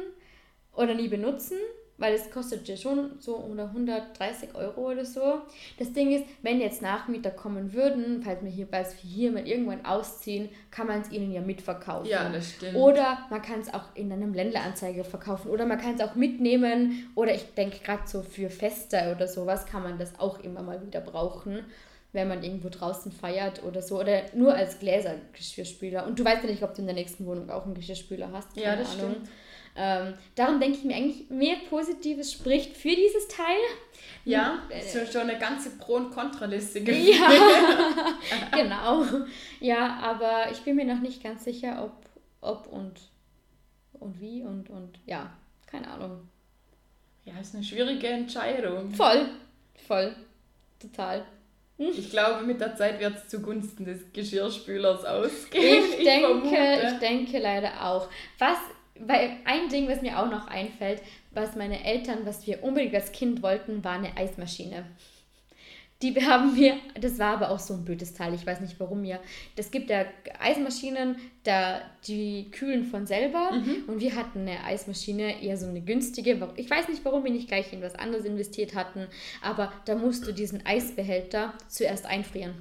oder nie benutzen? Weil es kostet ja schon so oder 130 Euro oder so. Das Ding ist, wenn jetzt Nachmieter kommen würden, falls wir hier, falls wir hier mal irgendwann ausziehen, kann man es ihnen ja mitverkaufen. Ja, das stimmt. Oder man kann es auch in einem Ländleranzeige verkaufen. Oder man kann es auch mitnehmen. Oder ich denke gerade so für Feste oder sowas kann man das auch immer mal wieder brauchen, wenn man irgendwo draußen feiert oder so. Oder nur als Gläsergeschirrspüler. Und du weißt ja nicht, ob du in der nächsten Wohnung auch einen Geschirrspüler hast. Ja, das Ahnung. stimmt. Ähm, darum denke ich mir eigentlich, mehr Positives spricht für dieses Teil. Ja, Äh, so schon eine ganze Pro- und Kontraliste ge- Ja, genau. Ja, aber ich bin mir noch nicht ganz sicher, ob, ob und, und wie und, und ja, keine Ahnung. Ja, ist eine schwierige Entscheidung. Voll, voll, total. Ich glaube, mit der Zeit wird es zugunsten des Geschirrspülers ausgehen. Ich denke, vermute. ich denke leider auch. Was, weil ein Ding, was mir auch noch einfällt, was meine Eltern, was wir unbedingt als Kind wollten, war eine Eismaschine. Die haben wir, das war aber auch so ein blödes Teil, ich weiß nicht warum mir. Das gibt ja Eismaschinen, da, die kühlen von selber Mhm. und wir hatten eine Eismaschine, eher so eine günstige. Ich weiß nicht, warum wir nicht gleich in was anderes investiert hatten, aber da musst du diesen Eisbehälter zuerst einfrieren.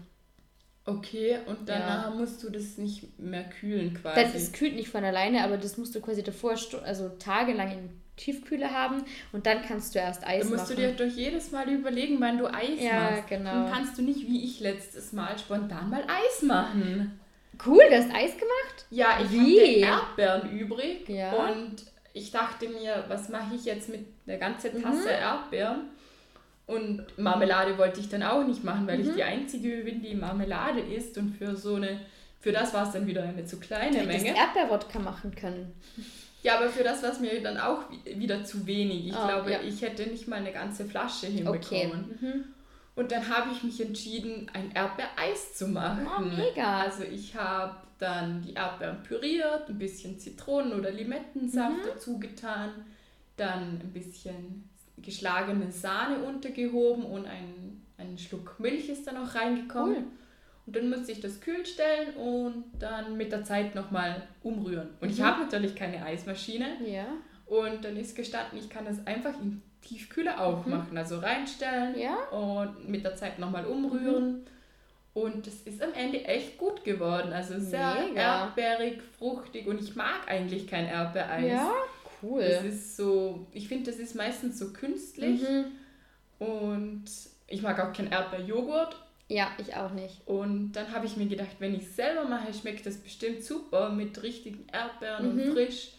Okay, und danach Ja. musst du das nicht mehr kühlen quasi. Das, das kühlt nicht von alleine, aber das musst du quasi davor also tagelang in Tiefkühle haben und dann kannst du erst Eis Da musst machen. du dir doch jedes Mal überlegen, wann du Eis Ja, machst. genau. Dann kannst du nicht, wie ich letztes Mal, spontan mal Eis machen. cool, du hast Eis gemacht? Ja, ich Wie? hatte Erdbeeren übrig Ja. und ich dachte mir, was mache ich jetzt mit einer ganzen Tasse Mhm. Erdbeeren? Und Marmelade wollte ich dann auch nicht machen, weil Mhm. ich die Einzige bin, die Marmelade isst und für so eine, für das war es dann wieder eine zu kleine Du Menge. Erdbeerwodka machen können. Ja, aber für das war es mir dann auch wi- wieder zu wenig. Ich Oh, glaube, ja. ich hätte nicht mal eine ganze Flasche Okay. hinbekommen. Mhm. Und dann habe ich mich entschieden, ein Erdbeereis zu machen. Oh, mega. Also ich habe dann die Erdbeeren püriert, ein bisschen Zitronen- oder Limettensaft Mhm. dazu getan, dann ein bisschen geschlagene Sahne untergehoben und ein, ein Schluck Milch ist dann auch reingekommen. Cool. Und dann musste ich das kühl stellen und dann mit der Zeit nochmal umrühren. Und ich Mhm. habe natürlich keine Eismaschine. Ja. Und dann ist gestanden, ich kann das einfach in Tiefkühle auch Mhm. Also reinstellen Ja? und mit der Zeit nochmal umrühren. Und es ist am Ende echt gut geworden. Also sehr Mega. erdbeerig, fruchtig und ich mag eigentlich kein Erdbeereis. Ja? Das Cool. ist so, ich finde, das ist meistens so künstlich Mhm. und ich mag auch kein Erdbeerjoghurt. Ja, ich auch nicht. Und dann habe ich mir gedacht, wenn ich es selber mache, schmeckt das bestimmt super mit richtigen Erdbeeren Mhm. und frisch.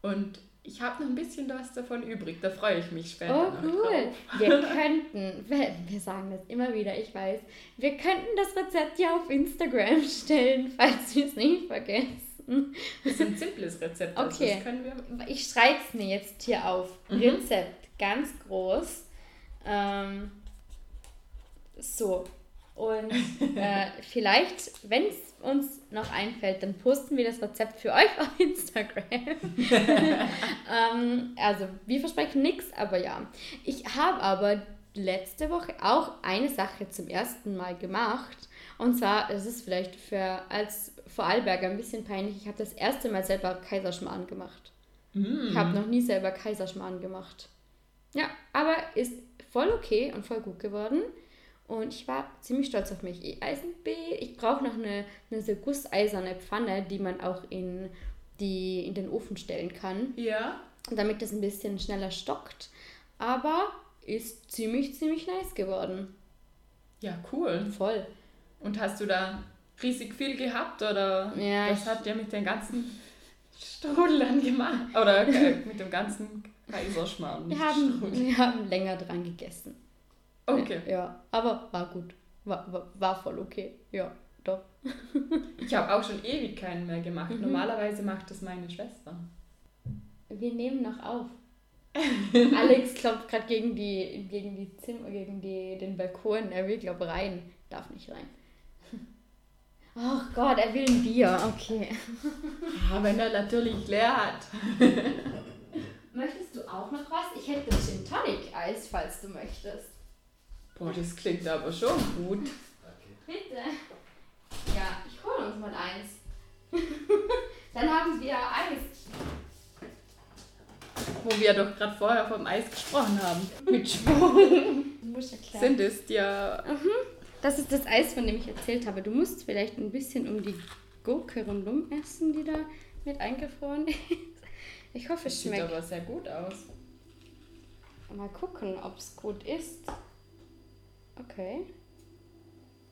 Und ich habe noch ein bisschen was davon übrig. Da freue ich mich später Oh, cool. Wir könnten, wir, wir sagen das immer wieder, ich weiß, wir könnten das Rezept ja auf Instagram stellen, falls wir es nicht vergessen. Das ist ein simples Rezept. Also Okay. Das können wir Ich schreibe es mir jetzt hier auf. Mhm. Rezept, ganz groß. Ähm, so. Und äh, vielleicht, wenn es uns noch einfällt, dann posten wir das Rezept für euch auf Instagram. ähm, also, wir versprechen nichts, aber ja. Ich habe aber letzte Woche auch eine Sache zum ersten Mal gemacht. Und zwar, es ist vielleicht für als Vorarlberger ein bisschen peinlich, ich habe das erste Mal selber Kaiserschmarrn gemacht. Mm. Ich habe noch nie selber Kaiserschmarrn gemacht. Ja, aber ist voll okay und voll gut geworden. Und ich war ziemlich stolz auf mich. Ich- ich brauche noch eine, eine so gusseiserne Pfanne, die man auch in, die, in den Ofen stellen kann, Ja. damit das ein bisschen schneller stockt. Aber ist ziemlich, ziemlich nice geworden. Ja, cool. Voll. Und hast du da riesig viel gehabt oder Ja, was ich- habt ihr mit den ganzen Strudel dann gemacht? Oder äh, mit dem ganzen Kaiserschmarrn? Wir haben, Strudel. wir haben länger dran gegessen. Okay. Ja, aber war gut. War, war, war voll okay. Ja, doch. Ich habe auch schon ewig keinen mehr gemacht. Mhm. Normalerweise macht das meine Schwester. Wir nehmen noch auf. Alex klopft gerade gegen die, gegen die Zimmer, gegen die, den Balkon. Er will, glaube rein. Darf nicht rein. Gott, er will ein Bier. Okay. Ja, wenn er natürlich leer hat. Möchtest du auch noch was? Ich hätte Gin Tonic Eis, falls du möchtest. Boah, das klingt aber schon gut. Bitte. Ja, ich hole uns mal eins. Dann haben wir Eis. Wo wir doch gerade vorher vom Eis gesprochen haben. Mit Schwung. Sind es ja. Das ist das Eis, von dem ich erzählt habe. Du musst vielleicht ein bisschen um die Gurke rundum essen, die da mit eingefroren ist. Ich hoffe, es Sieht schmeckt. aber sehr gut aus. Mal gucken, ob es gut ist. Okay.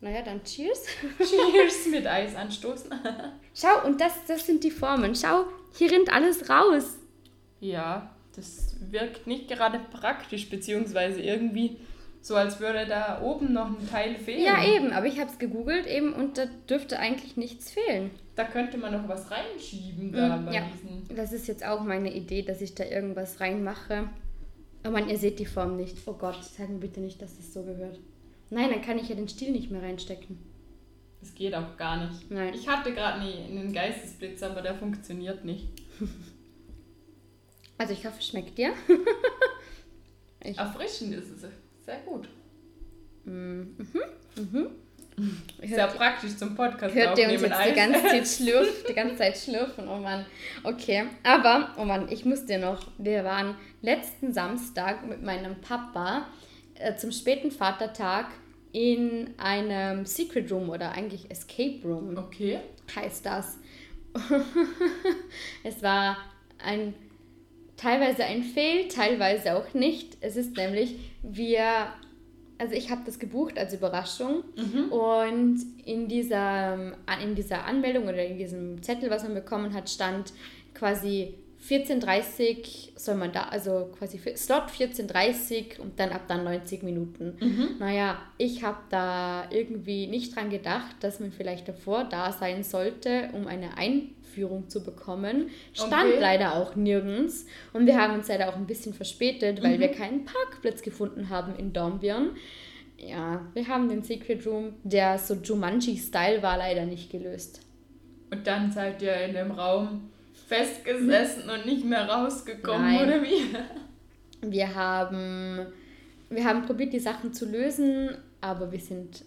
Naja, dann cheers. Cheers mit Eis anstoßen. Schau, und das, das sind die Formen. Schau, hier rinnt alles raus. Ja, das wirkt nicht gerade praktisch, beziehungsweise irgendwie so, als würde da oben noch ein Teil fehlen. Ja, eben, aber ich habe es gegoogelt eben und da dürfte eigentlich nichts fehlen. Da könnte man noch was reinschieben da Mm, bei ja. diesen. Das ist jetzt auch meine Idee, dass ich da irgendwas reinmache. Oh Mann, ihr seht die Form nicht. Oh Gott, sag mir bitte nicht, dass das so gehört. Nein, dann kann ich ja den Stiel nicht mehr reinstecken. Das geht auch gar nicht. Nein. Ich hatte gerade nie einen Geistesblitz, aber der funktioniert nicht. Also ich hoffe, es schmeckt dir. Erfrischend ist es. Sehr gut. Hört, Sehr praktisch zum Podcast hört ihr uns jetzt die ganze Zeit schlürfen, die ganze Zeit schlürfen, oh Mann. Okay, aber, oh Mann, ich muss dir noch, wir waren letzten Samstag mit meinem Papa äh, zum späten Vatertag in einem Secret Room oder eigentlich Escape Room. Okay. heißt das. es war ein teilweise ein Fail, teilweise auch nicht. Es ist nämlich, wir, also ich habe das gebucht als Überraschung und in dieser, in dieser Anmeldung oder in diesem Zettel, was man bekommen hat, stand quasi 14.30 soll man da, also quasi Slot 14.30 und dann ab dann 90 Minuten. Naja, ich habe da irgendwie nicht dran gedacht, dass man vielleicht davor da sein sollte, um eine Einführung zu bekommen. Stand Okay. leider auch nirgends. Und wir haben uns leider auch ein bisschen verspätet, weil wir keinen Parkplatz gefunden haben in Dornbirn. Ja, wir haben den Secret Room, der so Jumanji-Style war, leider nicht gelöst. Und dann seid ihr in dem Raum festgesessen und nicht mehr rausgekommen, Nein. oder wie? Wir haben, wir haben probiert, die Sachen zu lösen, aber wir sind,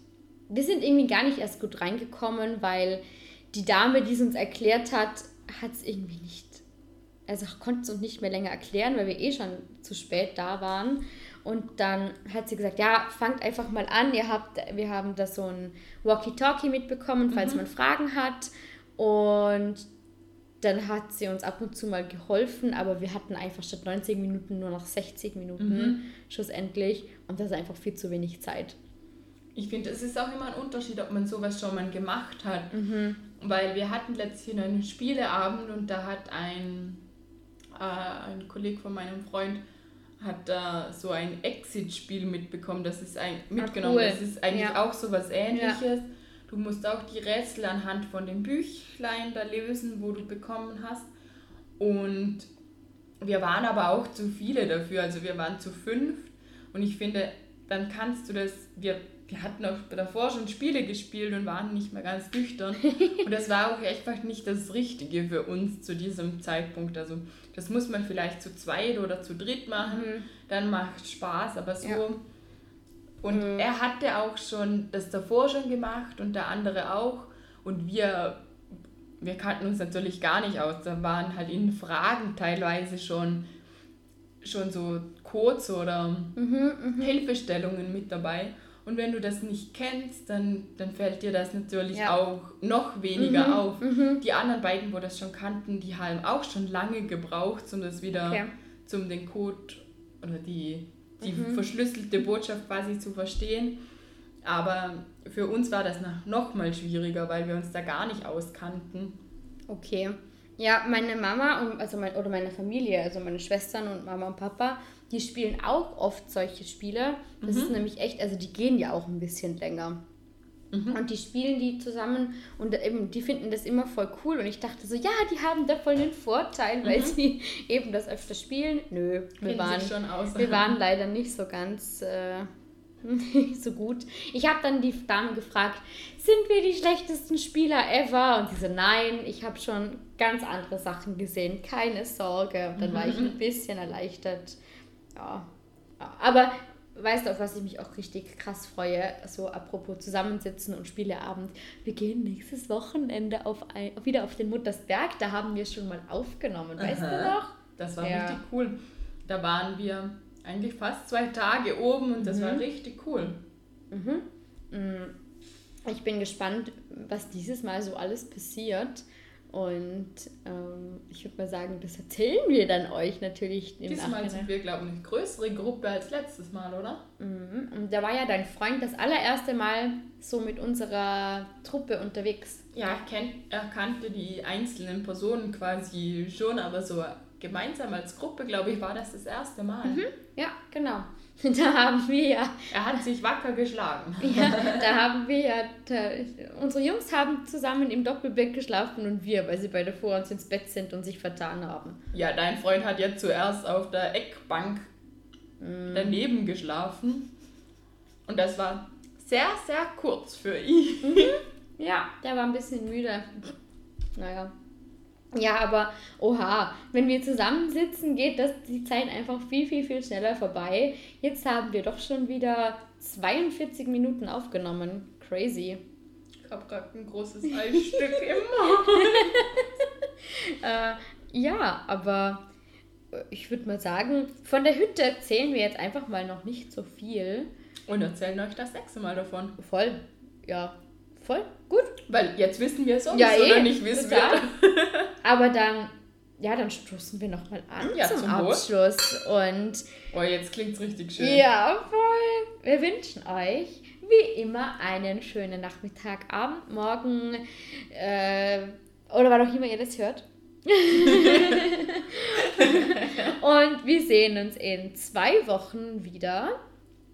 wir sind irgendwie gar nicht erst gut reingekommen, weil die Dame, die es uns erklärt hat, hat es irgendwie nicht, also konnte es uns nicht mehr länger erklären, weil wir eh schon zu spät da waren. Und dann hat sie gesagt, ja, fangt einfach mal an. Ihr habt, wir haben da so ein Walkie-Talkie mitbekommen, falls man Fragen hat. Und dann hat sie uns ab und zu mal geholfen, aber wir hatten einfach statt 90 Minuten nur noch 60 Minuten schlussendlich. Und das ist einfach viel zu wenig Zeit. Ich finde, es ist auch immer ein Unterschied, ob man sowas schon mal gemacht hat. Mhm. Weil wir hatten letztens einen Spieleabend und da hat ein, äh, ein Kollege von meinem Freund hat da so ein Exit-Spiel mitbekommen. Das ist ein, mitgenommen. cool. Das ist eigentlich Ja. auch so was ähnliches. Du musst auch die Rätsel anhand von dem Büchlein da lösen, wo du bekommen hast. Und wir waren aber auch zu viele dafür. Also wir waren zu fünf. Und ich finde, dann kannst du das. Wir, wir hatten auch davor schon Spiele gespielt und waren nicht mehr ganz nüchtern. Und das war auch einfach nicht das Richtige für uns zu diesem Zeitpunkt. Also das muss man vielleicht zu zweit oder zu dritt machen. Dann macht Spaß. Aber so Ja. Und er hatte auch schon das davor schon gemacht und der andere auch. Und wir, wir kannten uns natürlich gar nicht aus. Da waren halt in Fragen teilweise schon, schon so Codes oder Hilfestellungen mit dabei. Und wenn du das nicht kennst, dann, dann fällt dir das natürlich Ja. auch noch weniger auf. Die anderen beiden, wo das schon kannten, die haben auch schon lange gebraucht, um das wieder Okay. zum den Code oder die, die verschlüsselte Botschaft quasi zu verstehen. Aber für uns war das noch, noch mal schwieriger, weil wir uns da gar nicht auskannten. Okay. Ja, meine Mama und also mein, oder meine Familie, also meine Schwestern und Mama und Papa, die spielen auch oft solche Spiele. Das ist nämlich echt, also die gehen ja auch ein bisschen länger. Und die spielen die zusammen und eben, die finden das immer voll cool. Und ich dachte so, ja, die haben da voll den Vorteil, weil sie eben das öfter spielen. Nö, wir waren, schon aus. wir waren leider nicht so ganz äh, nicht so gut. Ich habe dann die Damen gefragt, sind wir die schlechtesten Spieler ever? Und sie so, nein, ich habe schon ganz andere Sachen gesehen, keine Sorge. Und dann war ich ein bisschen erleichtert. Ja, aber weißt du, auf was ich mich auch richtig krass freue? So apropos Zusammensitzen und Spieleabend. Wir gehen nächstes Wochenende auf ein, wieder auf den Muttersberg. Da haben wir schon mal aufgenommen, weißt du Aha. noch? Das war Ja. richtig cool. Da waren wir eigentlich fast zwei Tage oben und das Mhm. war richtig cool. Ich bin gespannt, was dieses Mal so alles passiert. Und ähm, ich würde mal sagen, das erzählen wir dann euch natürlich im Diesmal sind Nachhinein. wir, glaube ich, eine größere Gruppe als letztes Mal, oder? Mhm. Und da war ja dein Freund das allererste Mal so mit unserer Truppe unterwegs. Ja, er, kennt, er kannte die einzelnen Personen quasi schon, aber so gemeinsam als Gruppe, glaube ich, war das das erste Mal. Ja, genau. Da haben wir ja, Er hat sich wacker geschlagen. ja da haben wir ja, da, unsere Jungs haben zusammen im Doppelbett geschlafen und wir, weil sie beide vor uns ins Bett sind und sich vertan haben. Ja, dein Freund hat ja zuerst auf der Eckbank daneben geschlafen. Und das war sehr, sehr kurz für ihn. Ja, der war ein bisschen müde. Naja. Ja, aber oha, wenn wir zusammensitzen, geht das die Zeit einfach viel, viel, viel schneller vorbei. Jetzt haben wir doch schon wieder 42 Minuten aufgenommen. Crazy. Ich habe gerade ein großes Eisstück im Mund. Äh, ja, aber äh, ich würde mal sagen, von der Hütte erzählen wir jetzt einfach mal noch nicht so viel. Und erzählen euch das nächste Mal davon. Voll. Ja, voll. Gut. Weil jetzt wissen wir es sowieso Ja, eh. noch nicht, wie es total. wird. Aber dann, ja, dann stoßen wir nochmal an Ja, zum, zum. Abschluss. Und Oh, jetzt klingt's richtig schön. ja, voll. Wir wünschen euch wie immer einen schönen Nachmittag, Abend, Morgen äh, oder wann auch immer ihr das hört. Und wir sehen uns in zwei Wochen wieder.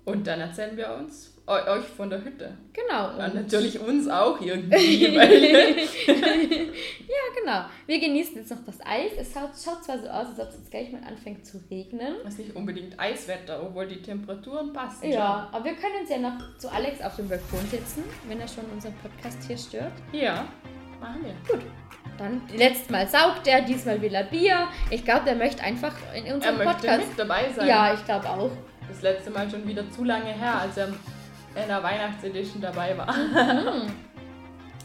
Und dann erzählen wir uns euch von der Hütte. Genau. Und Und natürlich uns auch irgendwie, ja, genau. Wir genießen jetzt noch das Eis. Es schaut, schaut zwar so aus, als ob es jetzt gleich mal anfängt zu regnen. es ist nicht unbedingt Eiswetter, obwohl die Temperaturen passen. Ja, aber wir können uns ja noch zu Alex auf dem Balkon sitzen, wenn er schon unseren Podcast hier stört. schon. Ja, machen wir. Gut. Dann letztes Mal saugt er, diesmal will er Bier. Ich glaube, der möchte einfach in Er unserem möchte Podcast. mit dabei sein. Ja, ich glaube auch. Das letzte Mal schon wieder zu lange her, als er in der Weihnachtsedition dabei war.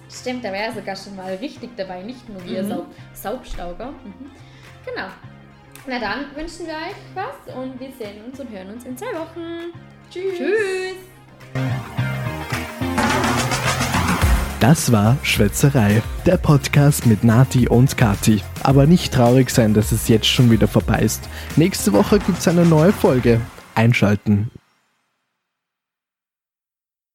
Stimmt, da wäre er sogar schon mal richtig dabei, nicht nur wir Mhm. Saub Saubstauger. Mhm. Genau. Na dann wünschen wir euch was und wir sehen uns und hören uns in zwei Wochen. Tschüss. Tschüss. Das war Schwätzerei, der Podcast mit Nati und Kati. Aber nicht traurig sein, dass es jetzt schon wieder vorbei ist. Nächste Woche gibt's eine neue Folge. Einschalten.